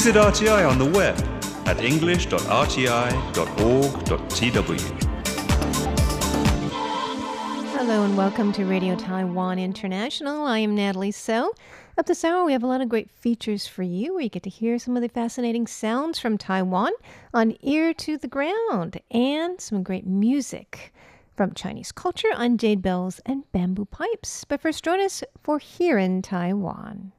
Visit RTI on the web at english.rti.org.tw. Hello and welcome to Radio Taiwan International. I am Natalie So. Up this hour, we have a lot of great features for you where you get to hear some of the fascinating sounds from Taiwan on Ear to the Ground and some great music from Chinese culture on jade bells and bamboo pipes. But first, join us for Here in Taiwan.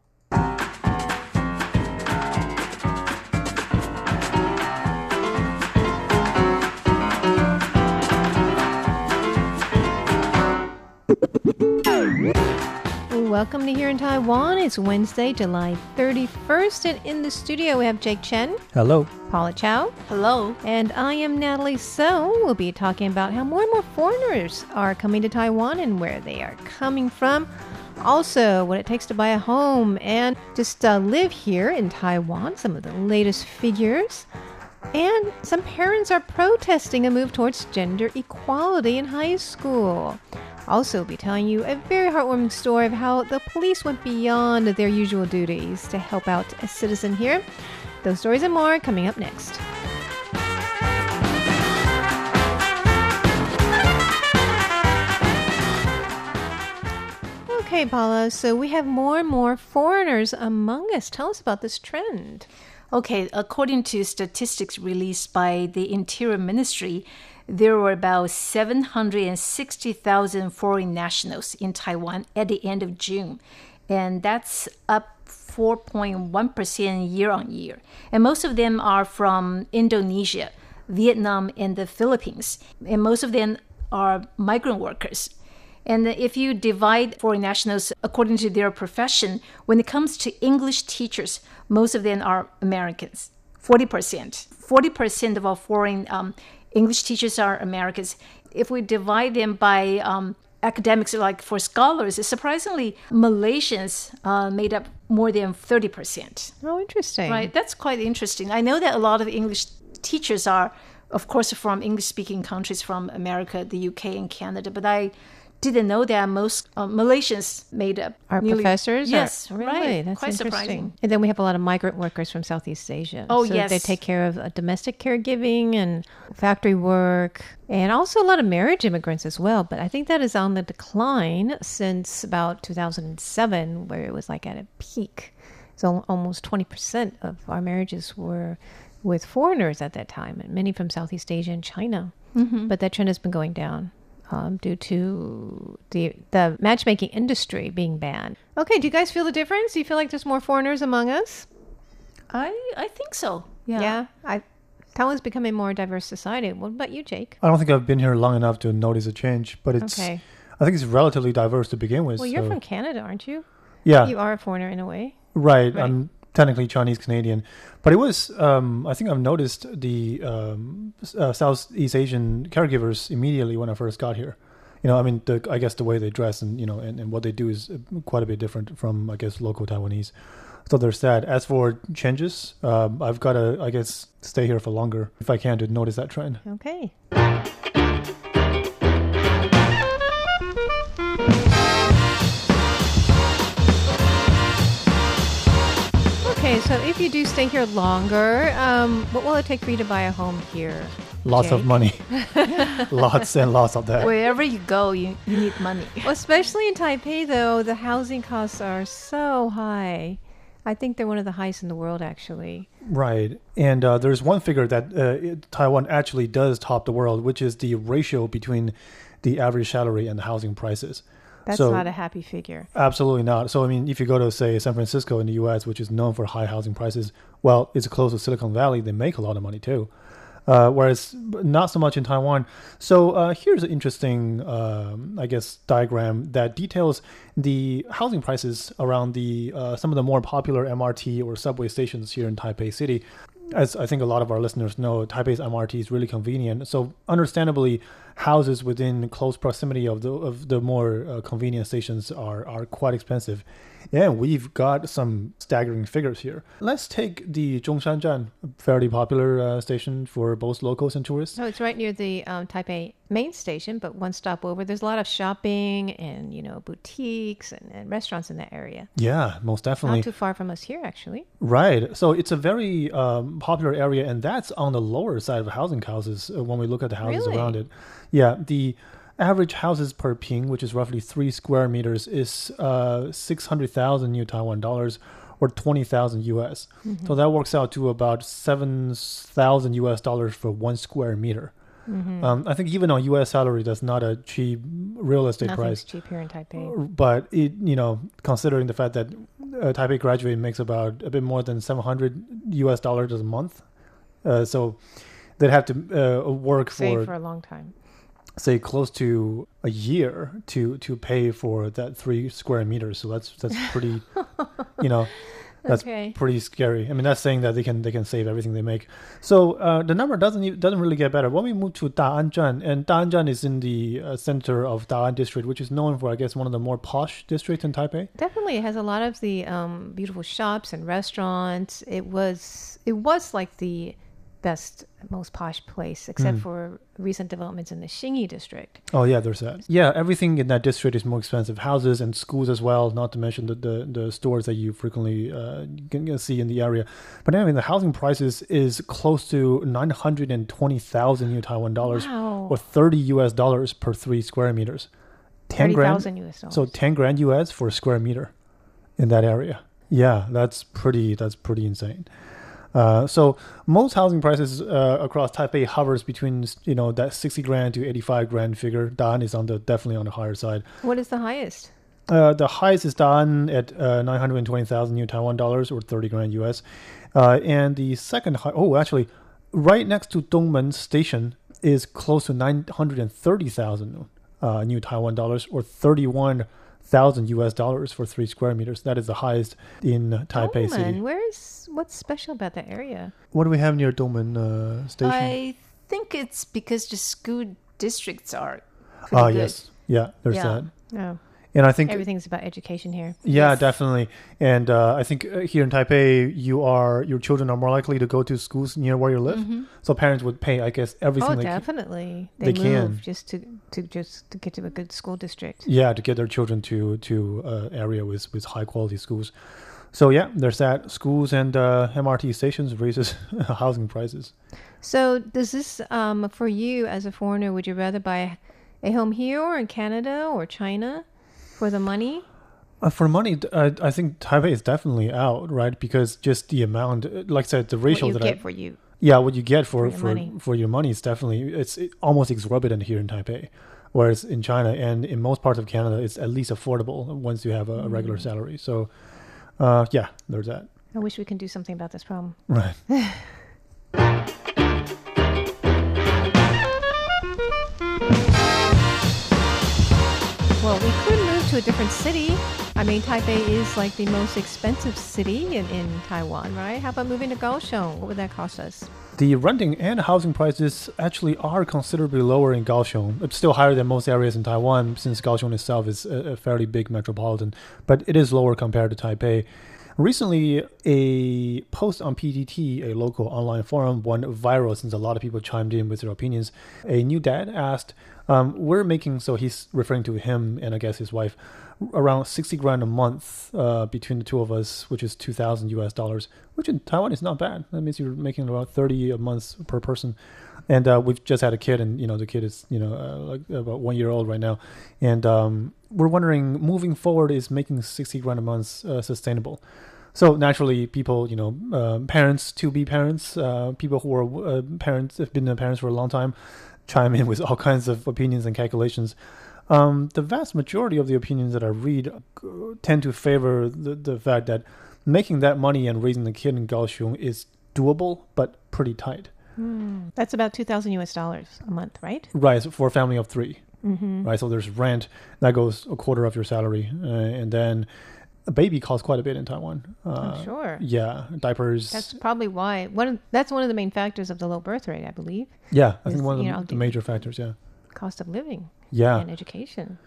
Welcome to Here in Taiwan. It's Wednesday, July 31st, and in the studio we have Jake Chen, Hello. Paula Chow, Hello. and I am Natalie So. We'll be talking about how more and more foreigners are coming to Taiwan and where they are coming from. Also, what it takes to buy a home and just uh, live here in Taiwan, some of the latest figures. And some parents are protesting a move towards gender equality in high school. Also, be telling you a very heartwarming story of how the police went beyond their usual duties to help out a citizen here. Those stories and more coming up next. Okay, Paula, so we have more and more foreigners among us. Tell us about this trend. Okay, according to statistics released by the Interior Ministry, there were about 760,000 foreign nationals in Taiwan at the end of June, and that's up 4.1% year on year. And most of them are from Indonesia, Vietnam, and the Philippines. And most of them are migrant workers. And if you divide foreign nationals according to their profession, when it comes to English teachers, most of them are Americans. 40%. 40% of our foreign um, English teachers are Americans. If we divide them by um, academics, like for scholars, surprisingly, Malaysians uh, made up more than 30%. Oh, interesting. Right, that's quite interesting. I know that a lot of English teachers are, of course, from English speaking countries from America, the UK, and Canada, but I didn't know that most uh, Malaysians made up Our professors? are- Yes, really? right. That's quite interesting. surprising. And then we have a lot of migrant workers from Southeast Asia. Oh, so They take care of uh, domestic caregiving and factory work, and also a lot of marriage immigrants as well. But I think that is on the decline since about 2007, where it was like at a peak. So almost 20% of our marriages were with foreigners at that time, and many from Southeast Asia and China. Mm-hmm. But that trend has been going down um, due to the the matchmaking industry being banned. Okay, do you guys feel the difference? Do you feel like there's more foreigners among us? I I think so. Yeah. I Taiwan's becoming a more diverse society. What about you, Jake? I don't think I've been here long enough to notice a change, but it's. Okay. I think it's relatively diverse to begin with. Well, you're so- from Canada, aren't you? Yeah, You are a foreigner in a way. right. right. I'm technically Chinese Canadian, but it was. Um, I think I've noticed the um, uh, Southeast Asian caregivers immediately when I first got here. You know, I mean, the, I guess the way they dress and you know, and, and what they do is uh, quite a bit different from, I guess, local Taiwanese. So there's that. As for changes, um, I've got to, I guess, stay here for longer if I can to notice that trend. Okay. So if you do stay here longer, um, what will it take for you to buy a home here? Lots of money, lots and lots of that. Wherever you go, you, you need money. Well, especially in Taipei, though, the housing costs are so high. I think they're one of the highest in the world, actually. Right. And uh, there's one figure that uh, Taiwan actually does top the world, which is the ratio between the average salary and the housing prices. That's So- not a happy figure. Absolutely not. So, I mean, if you go to, say, San Francisco in the US, which is known for high housing prices, well, it's close to Silicon Valley, they make a lot of money too. Uh, whereas not so much in Taiwan. So uh, here's an interesting, um, I guess, diagram that details the housing prices around the uh, some of the more popular MRT or subway stations here in Taipei City. As I think a lot of our listeners know, Taipei's MRT is really convenient. So understandably, houses within close proximity of the of the more uh, convenient stations are are quite expensive, and we've got some staggering figures here. Let's take the Zhongshanzhan, fairly popular uh, station for both locals and tourists. So it's right near the um, Taipei main station, but one stop over. There's a lot of shopping and you know boutiques and, and restaurants in that area. Yeah, most definitely. Not too far from us here, actually. Right. So it's a very um, popular area, and that's on the lower side of housing houses uh, when we look at the houses Really? around it. Yeah, the average houses per ping, which is roughly three square meters, is uh, 600,000 new Taiwan dollars or 20,000 US. Mm-hmm. So that works out to about 7,000 US dollars for one square meter. Mm-hmm. Um, I think even on US salary, that's not a cheap real estate Nothing's price cheap here in Taipei. but it you know considering the fact that a Taipei graduate makes about a bit more than 700 US dollars a month uh, so they'd have to uh, work Save for, for a long time. Say close to a year to to pay for that 3 square meters so that's that's pretty you know that's Okay. pretty scary. I mean, that's saying that they can they can save everything they make. So uh, the number doesn't e- doesn't really get better. When we move to Da'anzhan, and Da'anzhan is in the uh, center of Da'an district, which is known for, I guess, one of the more posh districts in Taipei. Definitely, it has a lot of the um, beautiful shops and restaurants. It was it was like the best, most posh place, except Hmm. for recent developments in the Xinyi district. Oh yeah, there's that. Yeah, everything in that district is more expensive. Houses and schools as well. Not to mention the the, the stores that you frequently uh, can, can see in the area. But anyway, the housing prices is close to nine hundred and twenty thousand new Taiwan dollars, Wow. or thirty U.S. dollars per three square meters. Ten Thirty grand. US dollars. So ten grand US for a square meter in that area. Yeah, that's pretty. That's pretty insane. Uh, so most housing prices uh, across Taipei hovers between you know that sixty grand to eighty five grand figure. Da'an is on the definitely on the higher side. what is the highest? Uh, the highest is Da'an at uh, nine hundred twenty thousand new Taiwan dollars or thirty grand US, uh, and the second high. Oh, actually, right next to Dongmen Station is close to nine hundred and thirty thousand uh, new Taiwan dollars or thirty one thousand US dollars for three square meters. That is the highest in Taipei Dongmen. City. Where is what's special about that area? What do we have near Dongmen uh, Station? I think it's because the school districts are Ah, good. yes, yeah. There's Yeah. that, Oh, and I think everything's about education here. Yeah, Yes. definitely. And uh, I think uh, here in Taipei, you are your children are more likely to go to schools near where you live. Mm-hmm. So parents would pay, I guess, everything Oh, they can, definitely. they They, can. move just to to just to get to a good school district. yeah, to get their children to to uh, area with with high quality schools. So yeah, there's that. Schools and uh, MRT stations raises housing prices. So, does this um, for you as a foreigner? Would you rather buy a home here or in Canada or China for the money? Uh, for money, uh, I think Taipei is definitely out, right? Because just the amount, like I said, the What ratio you that get I for you? Yeah, what you get for For your for, money. for your money is definitely it's it, almost exorbitant here in Taipei, whereas in China and in most parts of Canada, it's at least affordable once you have a, a regular Mm. salary. So, uh, yeah, there's that. I wish we can do something about this problem. Right. to a different city. I mean, Taipei is like the most expensive city in, in Taiwan, right? How about moving to Kaohsiung? What would that cost us? The renting and housing prices actually are considerably lower in Kaohsiung. It's still higher than most areas in Taiwan since Kaohsiung itself is a, a fairly big metropolitan, but it is lower compared to Taipei. Recently, a post on PTT, a local online forum, went viral since a lot of people chimed in with their opinions. A new dad asked, um, "We're making so he's referring to him and I guess his wife, around sixty grand a month uh, between the two of us, which is two thousand U.S. dollars, which in Taiwan is not bad. That means you're making about thirty a month per person." And uh, we've just had a kid, and you know the kid is you know uh, like about one year old right now, and um, we're wondering moving forward is making sixty grand a month uh, sustainable. So naturally, people, you know, uh, parents to be parents, uh, people who are uh, parents have been parents for a long time, chime in with all kinds of opinions and calculations. Um, the vast majority of the opinions that I read tend to favor the, the fact that making that money and raising the kid in Kaohsiung is doable, but pretty tight. That's about 2,000 US dollars a month, right? Right, so for a family of 3 mm-hmm. right? So there's rent that goes a quarter of your salary, uh, and then a baby costs quite a bit in Taiwan. Uh, I'm sure. Yeah, diapers. That's probably why. One of, that's one of the main factors of the low birth rate, I believe. yeah, I is, think one of the, know, the- major factors. Yeah, cost of living Yeah. and education.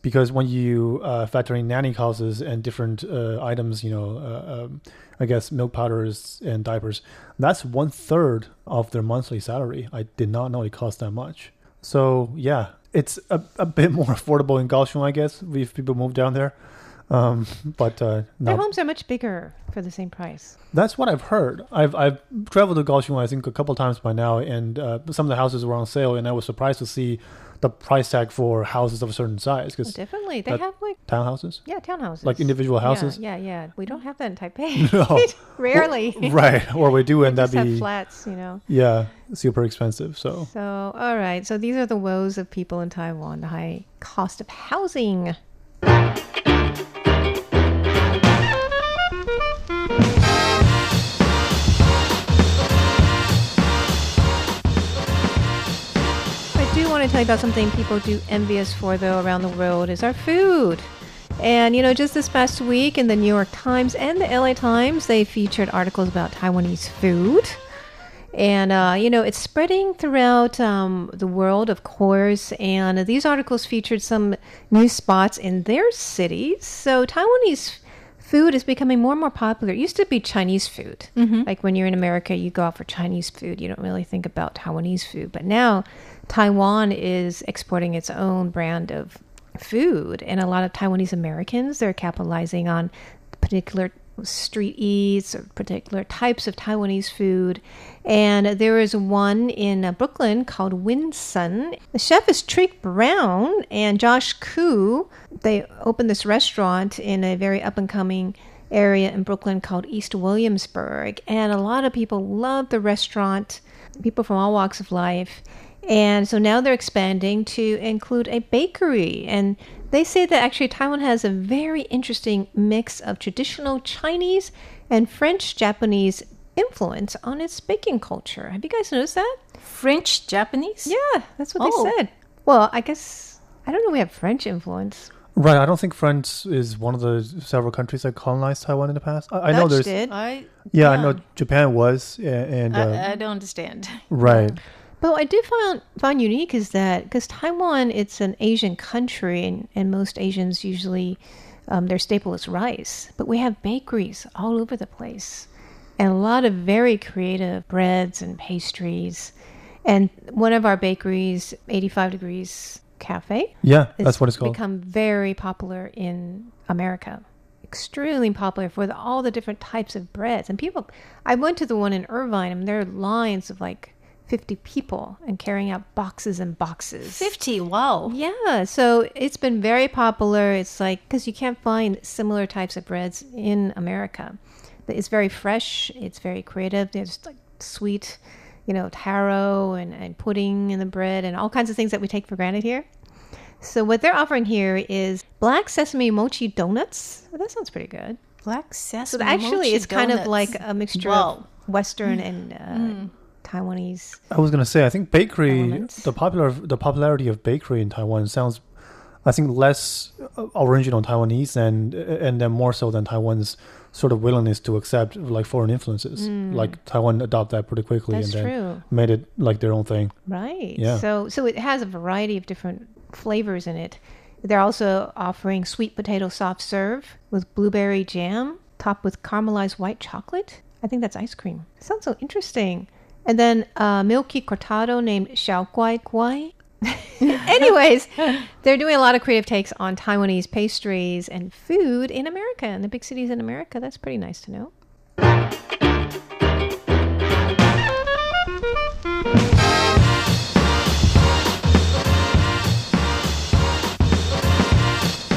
Because when you uh, factor in nanny costs and different uh, items, you know, uh, um, I guess milk powders and diapers, that's one third of their monthly salary. I did not know it cost that much. So yeah, it's a, a bit more affordable in Kaohsiung, I guess, if people move down there. Um, but uh, Their homes are much bigger for the same price. that's what I've heard. I've I've traveled to Kaohsiung, I think, a couple times by now, and uh, some of the houses were on sale, and I was surprised to see the price tag for houses of a certain size Oh, because definitely. They have like townhouses. yeah, townhouses. Like individual houses? Yeah, yeah. We don't have that in Taipei. No. Rarely. right or we do and have be flats, you know. yeah super expensive so So, all right. So these are the woes of people in Taiwan, the high cost of housing. To tell you about something people do envy us for, though, around the world is our food. And, you know, just this past week in the New York Times and the LA Times, they featured articles about Taiwanese food. And, uh, you know, it's spreading throughout um, the world, of course. And these articles featured some new spots in their cities. So Taiwanese food is becoming more and more popular. It used to be Chinese food. Like when you're in America, you go out for Chinese food. You don't really think about Taiwanese food. But now Taiwan is exporting its own brand of food. And a lot of Taiwanese Americans, they're capitalizing on particular street eats or particular types of Taiwanese food. And there is one in uh, Brooklyn called Win Son. The chef is Trigg Brown and Josh Ku. They opened this restaurant in a very up and coming area in Brooklyn called East Williamsburg. And a lot of people love the restaurant, people from all walks of life. And so now they're expanding to include a bakery. And they say that actually Taiwan has a very interesting mix of traditional Chinese and French Japanese influence on its baking culture. Have you guys noticed that? French, Japanese? Yeah, that's what Oh. they said. Well, I guess I don't know. We have French influence. right i don't think france is one of the several countries that colonized taiwan in the past i, I know there's did. I, yeah i know japan was a- and uh, I, I don't understand. right But what I did find find unique is that because Taiwan, it's an Asian country, and, and most Asians usually um, their staple is rice. But we have bakeries all over the place, and a lot of very creative breads and pastries. And one of our bakeries, 85 Degrees Cafe, yeah that's what it's called become very popular in America. Extremely popular for the, all the different types of breads. And people, I went to the one in Irvine, and there are lines of like 50 people and carrying out boxes and boxes. 50, wow. Yeah, so it's been very popular. It's like, because you can't find similar types of breads in America. It's very fresh, it's very creative. There's like sweet, you know, taro and, and pudding in the bread and all kinds of things that we take for granted here. So, what they're offering here is black sesame mochi donuts. Well, that sounds pretty good. Black sesame So, actually, mochi it's kind of like a mixture Wow. of Western and uh, Taiwanese. i was gonna say i think bakery Elements. the popular the popularity of bakery in taiwan sounds i think less original taiwanese and and then more so than taiwan's sort of willingness to accept like foreign influences hmm. like taiwan adopt that pretty quickly. That's and then true. made it like their own thing Right. Yeah. So so it has a variety of different flavors in it. They're also offering sweet potato soft serve with blueberry jam topped with caramelized white chocolate. I think that's ice cream. Sounds so interesting. And then uh, milky cortado named Xiao Guai Guai. Anyways, they're doing a lot of creative takes on Taiwanese pastries and food in America, in the big cities in America. That's pretty nice to know.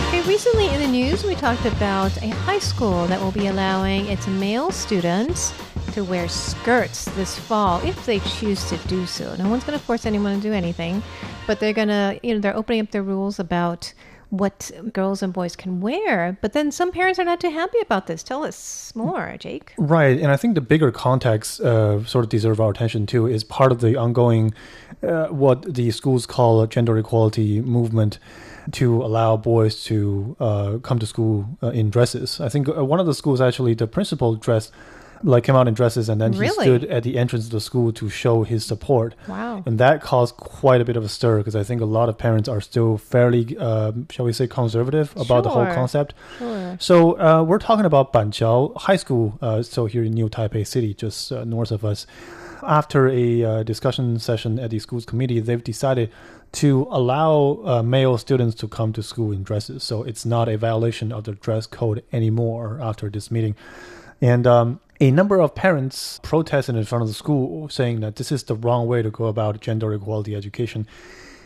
Okay, recently in the news, we talked about a high school that will be allowing its male students to wear skirts this fall if they choose to do so. No one's going to force anyone to do anything, but they're going to, you know, they're opening up their rules about what girls and boys can wear. But then some parents are not too happy about this. Tell us more, Jake. Right, and I think the bigger context uh, sort of deserve our attention too is part of the ongoing, uh, what the schools call a gender equality movement, to allow boys to uh, come to school uh, in dresses. I think uh, one of the schools actually the principal dressed like came out in dresses, and then he Really? stood at the entrance of the school to show his support. Wow. And that caused quite a bit of a stir because I think a lot of parents are still fairly, um, shall we say, conservative about the whole Sure. concept. Sure. So uh, we're talking about Banqiao High School, uh, so here in New Taipei City, just uh, north of us. After a uh, discussion session at the school's committee, they've decided to allow uh, male students to come to school in dresses. So it's not a violation of the dress code anymore after this meeting. And um, a number of parents protested in front of the school, saying that this is the wrong way to go about gender equality education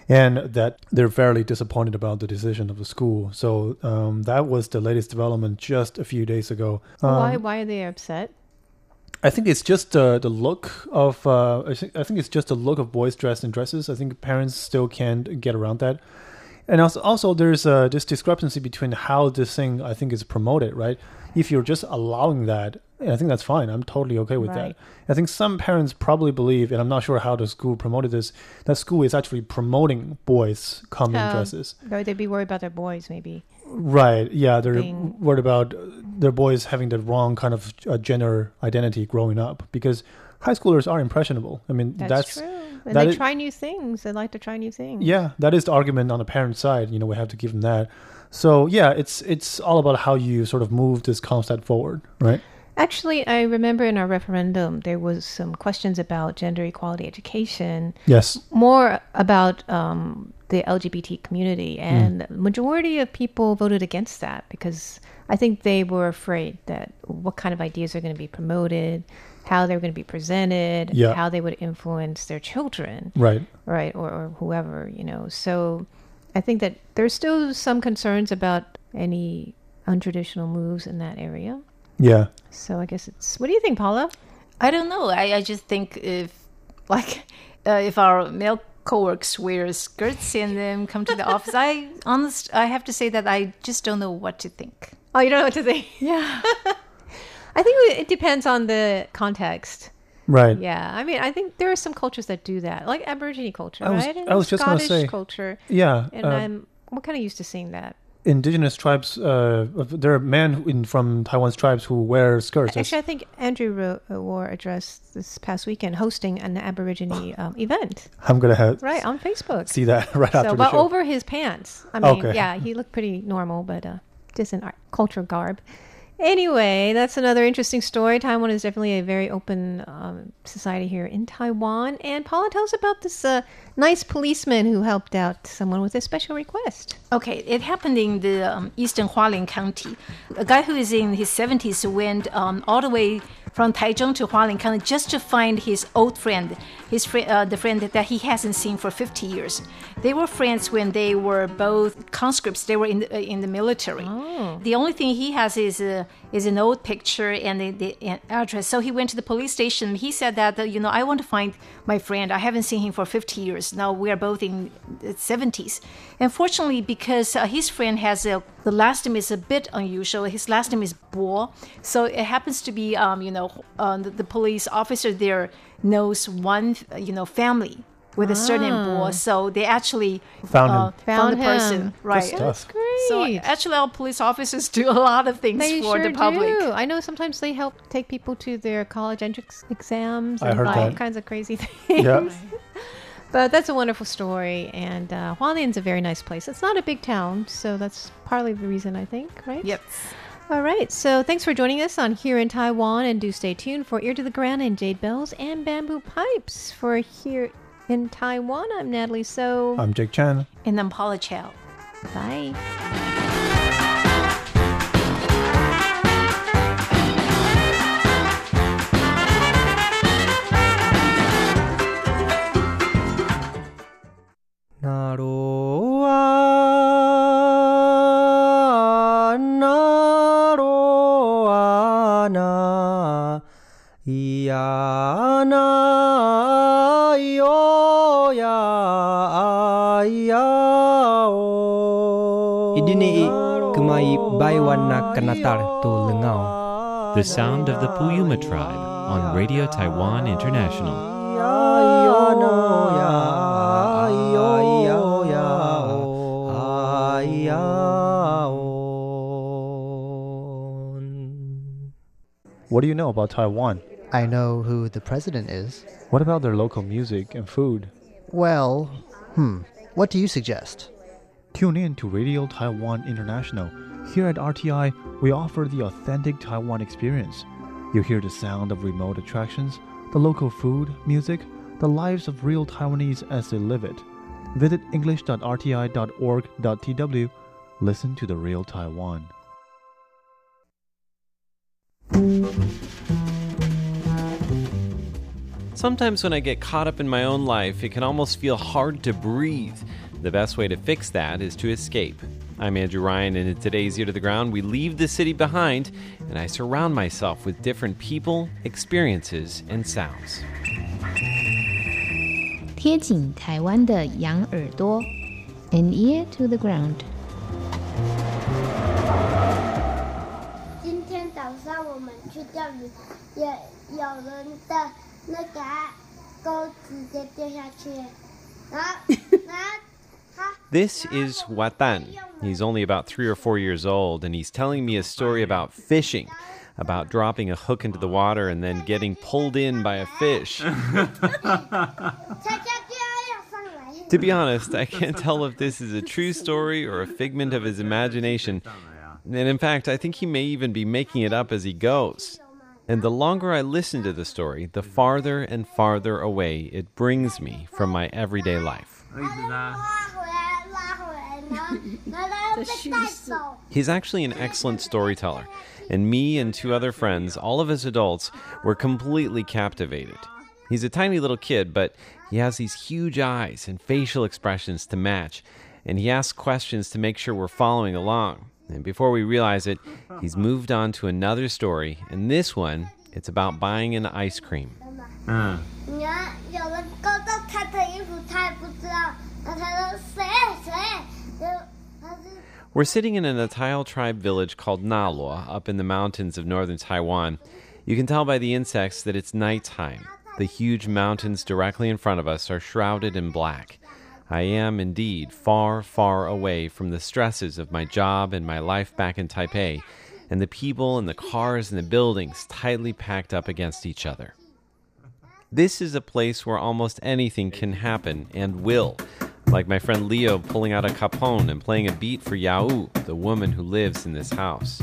and that they're fairly disappointed about the decision of the school. So um, that was the latest development just a few days ago. Um, why? Why are they upset? I think it's just uh, the look of. Uh, I, think, I think it's just the look of boys dressed in dresses. I think parents still can't get around that. And also, also there's uh, this discrepancy between how this thing I think is promoted, right? If you're just allowing that, I think that's fine. I'm totally okay with Right. that. I think some parents probably believe, and I'm not sure how the school promoted this, that school is actually promoting boys coming in Um, dresses. Or they'd be worried about their boys, maybe. Right. Yeah, they're being- worried about their boys having the wrong kind of uh, gender identity growing up because high schoolers are impressionable. I mean, That's, that's, true. And that they is- try new things. They like to try new things. yeah, that is the argument on the parent side. You know, we have to give them that. So yeah, it's it's all about how you sort of move this concept forward, right? Actually, I remember in our referendum there was some questions about gender equality education, Yes. more about um, the LGBT community, Hmm. and the majority of people voted against that because I think they were afraid that what kind of ideas are going to be promoted, how they're going to be presented, Yeah. how they would influence their children. Right. right or, or whoever you know so i think that there's still some concerns about any untraditional moves in that area Yeah. so i guess it's what do you think paula I don't know. I, I just think if, like, uh, if our male coworkers wear skirts and then come to the office, I honest, I have to say that I just don't know what to think. oh you don't know what to think Yeah. i think it depends on the context Right. yeah i mean i think there are some cultures that do that like aborigine culture I was- right and I was just gonna Scottish say- culture Yeah. and uh, i'm we're kind of used to seeing that indigenous tribes. Uh, there are men in, from Taiwan's tribes who wear skirts. actually i think andrew wrote, wore a dress this past weekend hosting an aborigine um, event I'm gonna have right on facebook see that right after So, the but show. over his pants. I mean, Okay. yeah, he looked pretty normal, but uh, just in art, cultural garb. Anyway, that's another interesting story. Taiwan is definitely a very open um, society here in Taiwan. And Paula, tell us about this uh, nice policeman who helped out someone with a special request. Okay, it happened in the um, eastern Hualien County. A guy who is in his 70s went um, all the way from Taichung to Hualien County just to find his old friend, his fri uh, the friend that he hasn't seen for 50 years. They were friends when they were both conscripts. They were in the, uh, in the military. The only thing he has is a, is an old picture and the, the address. So he went to the police station. He said that you know I want to find my friend. I haven't seen him for 50 years. Now we are both in the 70s. Unfortunately, because uh, his friend has a the last name is a bit unusual. His last name is Bo, so it happens to be um, you know uh, the, the police officer there knows one you know family with a surname Bo, so they actually Found him. uh, Found found the person him. right. stuff. That's great. So actually, our police officers do a lot of things they for sure the public. do. I know sometimes they help take people to their college entrance exams I and heard all that. kinds of crazy things. Yeah. But that's a wonderful story, and uh, Hualien's a very nice place. It's not a big town, so that's partly the reason I think, right? Yep. All right. So thanks for joining us on Here in Taiwan, and do stay tuned for Ear to the Ground and Jade Bells and Bamboo Pipes. For Here in Taiwan, I'm Natalie. So I'm Jake Chan. And I'm Paula Chow. bye. The sound of the Puyuma tribe on Radio Taiwan International. What do you know about Taiwan? I know who the president is. What about their local music and food? Well, hmm, what do you suggest? Tune in to Radio Taiwan International. Here at RTI, we offer the authentic Taiwan experience. You hear the sound of remote attractions, the local food, music, the lives of real Taiwanese as they live it. Visit english.rti.org.tw. Listen to the real Taiwan. Sometimes when I get caught up in my own life, it can almost feel hard to breathe. The best way to fix that is to escape. I'm Andrew Ryan, and in today's Ear to the Ground, we leave the city behind and I surround myself with different people, experiences, and sounds. 贴紧台湾的羊耳朵，an ear to the ground。今天早上我们去钓鱼，也有人的那个钩直接掉下去，然后然后他 This is Watan. He's only about three or four years old, and he's telling me a story about fishing, about dropping a hook into the water and then getting pulled in by a fish. to be honest, I can't tell if this is a true story or a figment of his imagination. And in fact, I think he may even be making it up as he goes. And the longer I listen to the story, the farther and farther away it brings me from my everyday life. He's actually an excellent storyteller, and me and two other friends, all of us adults, were completely captivated. He's a tiny little kid, but he has these huge eyes and facial expressions to match, and he asks questions to make sure we're following along. And before we realize it, he's moved on to another story, and this one, it's about buying an ice cream. 你 we're sitting in an Atayal tribe village called Nalua up in the mountains of northern Taiwan. You can tell by the insects that it's nighttime. The huge mountains directly in front of us are shrouded in black. I am indeed far, far away from the stresses of my job and my life back in Taipei, and the people and the cars and the buildings tightly packed up against each other. This is a place where almost anything can happen and will. Like my friend Leo pulling out a cajon and playing a beat for Yao, the woman who lives in this house.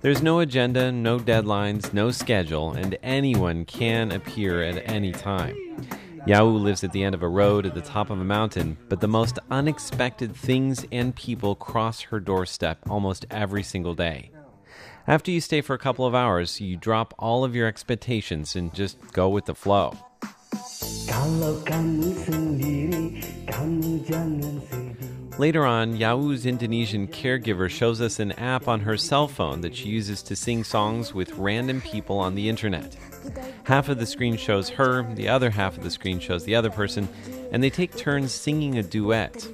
There's no agenda, no deadlines, no schedule, and anyone can appear at any time. Yao lives at the end of a road at the top of a mountain, but the most unexpected things and people cross her doorstep almost every single day. After you stay for a couple of hours, you drop all of your expectations and just go with the flow. Later on, Yao's Indonesian caregiver shows us an app on her cell phone that she uses to sing songs with random people on the internet. Half of the screen shows her, the other half of the screen shows the other person, and they take turns singing a duet.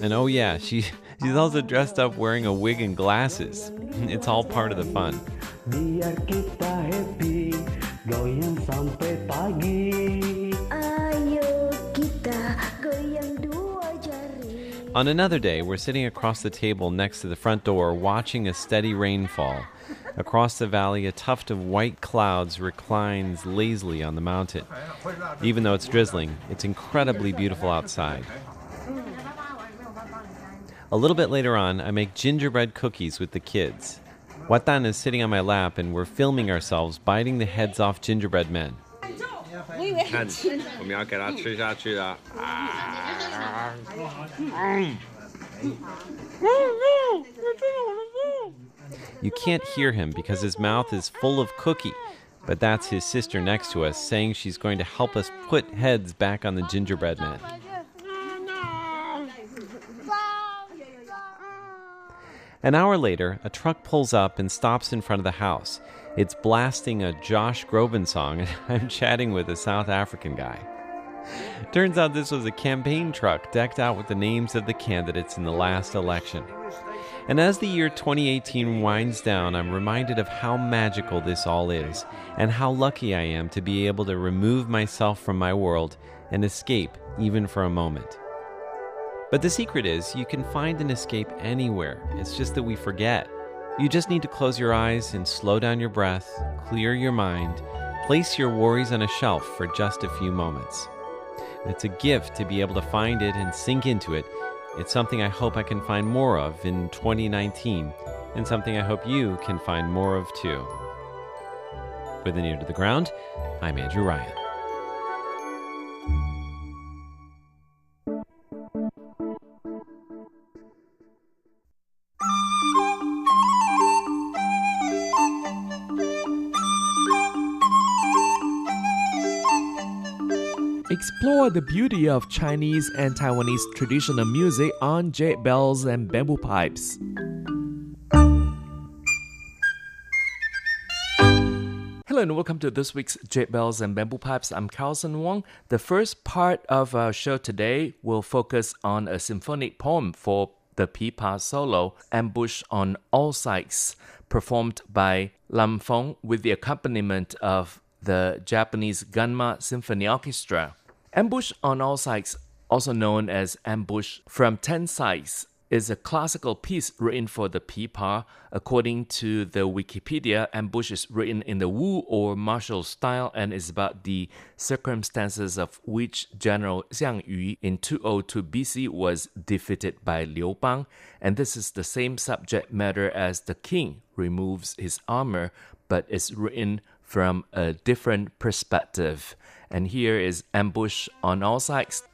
And oh yeah, she she's also dressed up wearing a wig and glasses. It's all part of the fun. On another day, we're sitting across the table next to the front door watching a steady rainfall. Across the valley, a tuft of white clouds reclines lazily on the mountain. Even though it's drizzling, it's incredibly beautiful outside. A little bit later on, I make gingerbread cookies with the kids. Watan is sitting on my lap, and we're filming ourselves biting the heads off gingerbread men. 看，我们要给它吃下去了。 You can't hear him because his mouth is full of cookie, but that's his sister next to us saying she's going to help us put heads back on the gingerbread men. An hour later, a truck pulls up and stops in front of the house. It's blasting a Josh Groban song, and I'm chatting with a South African guy. Turns out this was a campaign truck decked out with the names of the candidates in the last election. And as the year 2018 winds down, I'm reminded of how magical this all is, and how lucky I am to be able to remove myself from my world and escape even for a moment. But the secret is you can find an escape anywhere. It's just that we forget. You just need to close your eyes and slow down your breath, clear your mind, place your worries on a shelf for just a few moments. It's a gift to be able to find it and sink into it. It's something I hope I can find more of in 2019, and something I hope you can find more of too. With an ear to the ground, I'm Andrew Ryan. Explore the beauty of Chinese and Taiwanese traditional music on jade bells and bamboo pipes. Hello and welcome to this week's Jade Bells and Bamboo Pipes. I'm Carlson Wong. The first part of our show today will focus on a symphonic poem for the pipa solo, Ambush on All Sides, performed by Lam Fong with the accompaniment of the Japanese Gunma Symphony Orchestra. Ambush on All Sides, also known as Ambush from Ten Sides, is a classical piece written for the pipa. According to the Wikipedia, Ambush is written in the Wu or martial style and is about the circumstances of which General Xiang Yu in 202 BC was defeated by Liu Bang. And this is the same subject matter as the king removes his armor, but is written from a different perspective. And here is Ambush on All Sides.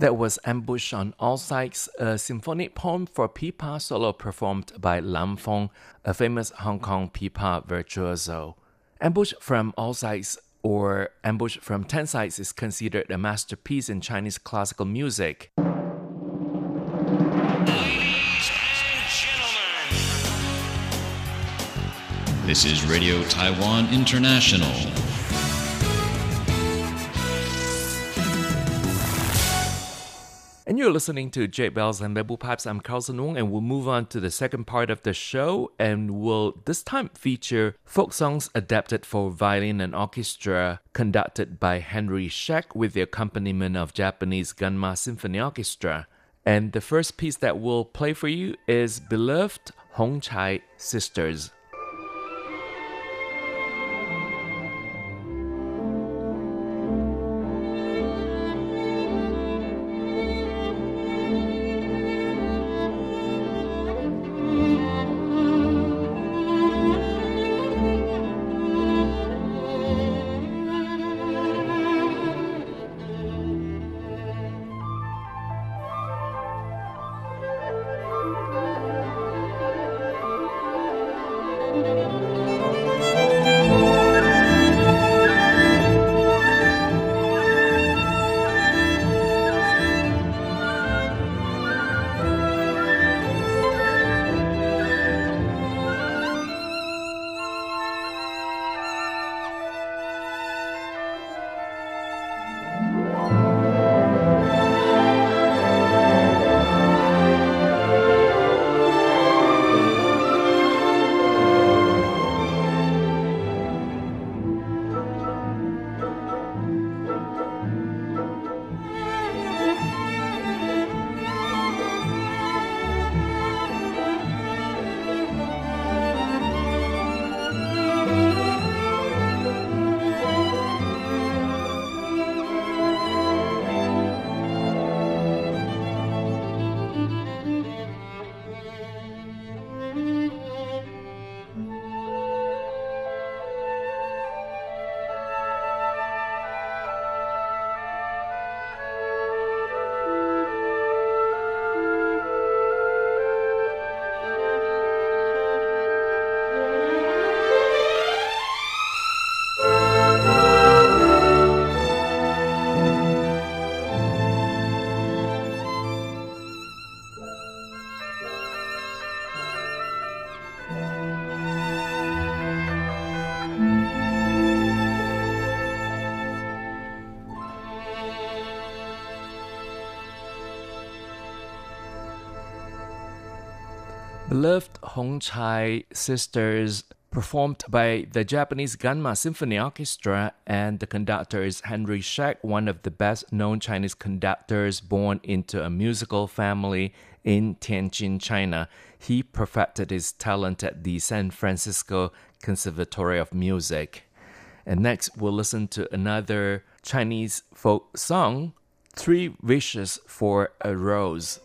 That was Ambush on All Sides, a uh, symphonic poem for pipa solo performed by Lam Fong, a famous Hong Kong pipa virtuoso. Ambush from All Sides or Ambush from Ten Sides is considered a masterpiece in Chinese classical music. This is Radio Taiwan International. You're listening to Jade Bells and Bamboo Pipes. I'm Carlson Wong, and we'll move on to the second part of the show, and will this time feature folk songs adapted for violin and orchestra, conducted by Henry Scheck with the accompaniment of Japanese Gunma Symphony Orchestra. And the first piece that we'll play for you is Beloved Hong Chai Sisters. Beloved Sisters performed by the Japanese Gunma Symphony Orchestra and the conductor is Henry Scheck, one of the best known Chinese conductors born into a musical family in Tianjin, China. He perfected his talent at the San Francisco Conservatory of Music. And next, we'll listen to another Chinese folk song, Three Wishes for a Rose.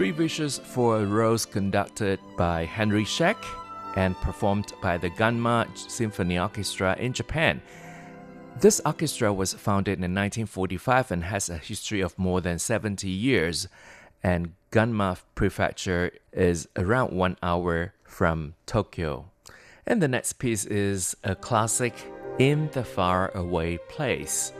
Three Wishes for a Rose, conducted by Henry Scheck and performed by the Gunma Symphony Orchestra in Japan. This orchestra was founded in 1945 and has a history of more than 70 years. And Gunma Prefecture is around one hour from Tokyo. And the next piece is a classic, In the Far Away Place.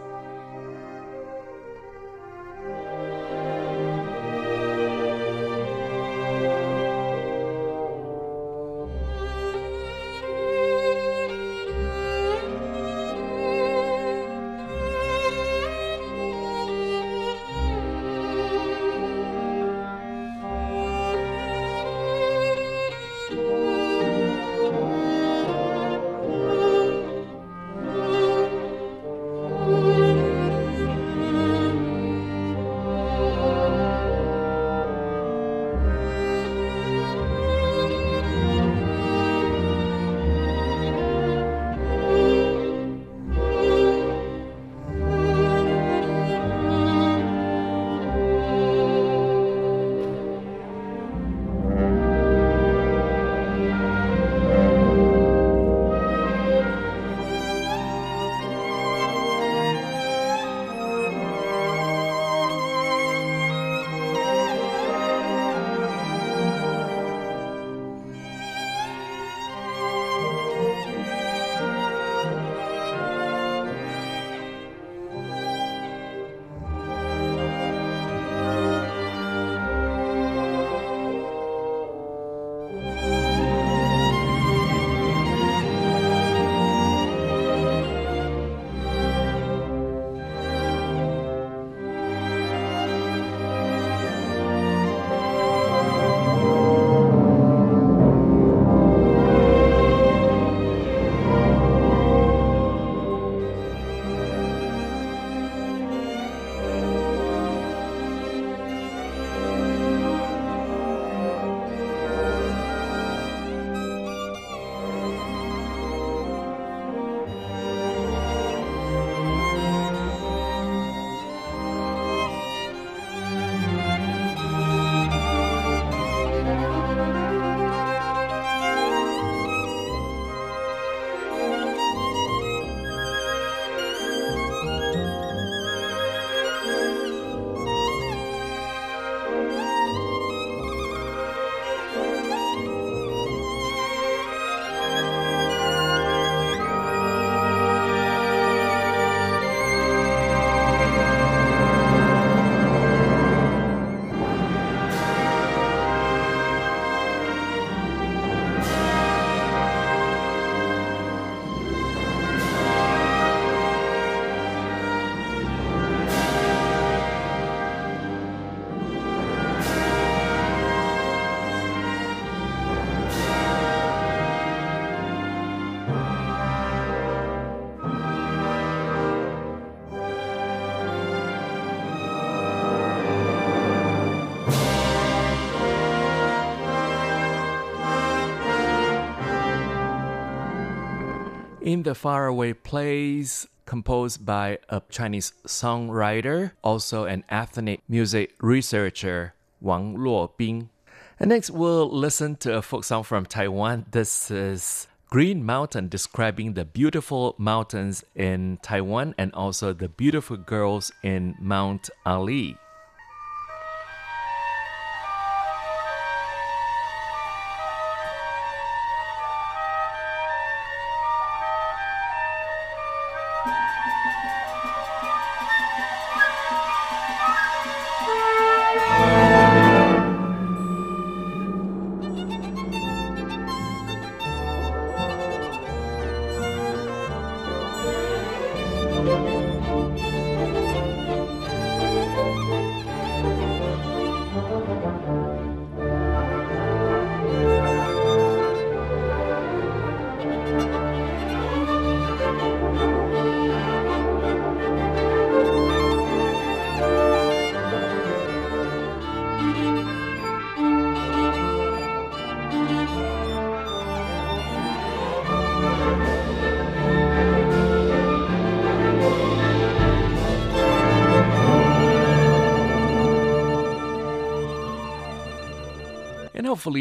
In the Faraway Place, composed by a Chinese songwriter, also an ethnic music researcher, Wang Luobing. And next, we'll listen to a folk song from Taiwan. This is Green Mountain, describing the beautiful mountains in Taiwan and also the beautiful girls in Mount Ali.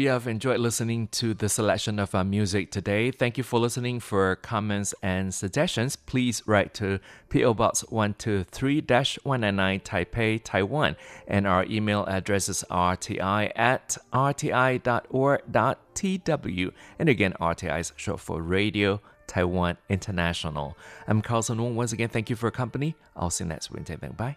Hopefully you've enjoyed listening to the selection of our music today. Thank you for listening. For comments and suggestions, please write to PO Box 123-199 Taipei, Taiwan. And our email address is rti at rti.org.tw. And again, RTI is short for Radio Taiwan International. I'm Carlson Wong. Once again, thank you for your company. I'll see you next Wednesday. Bye.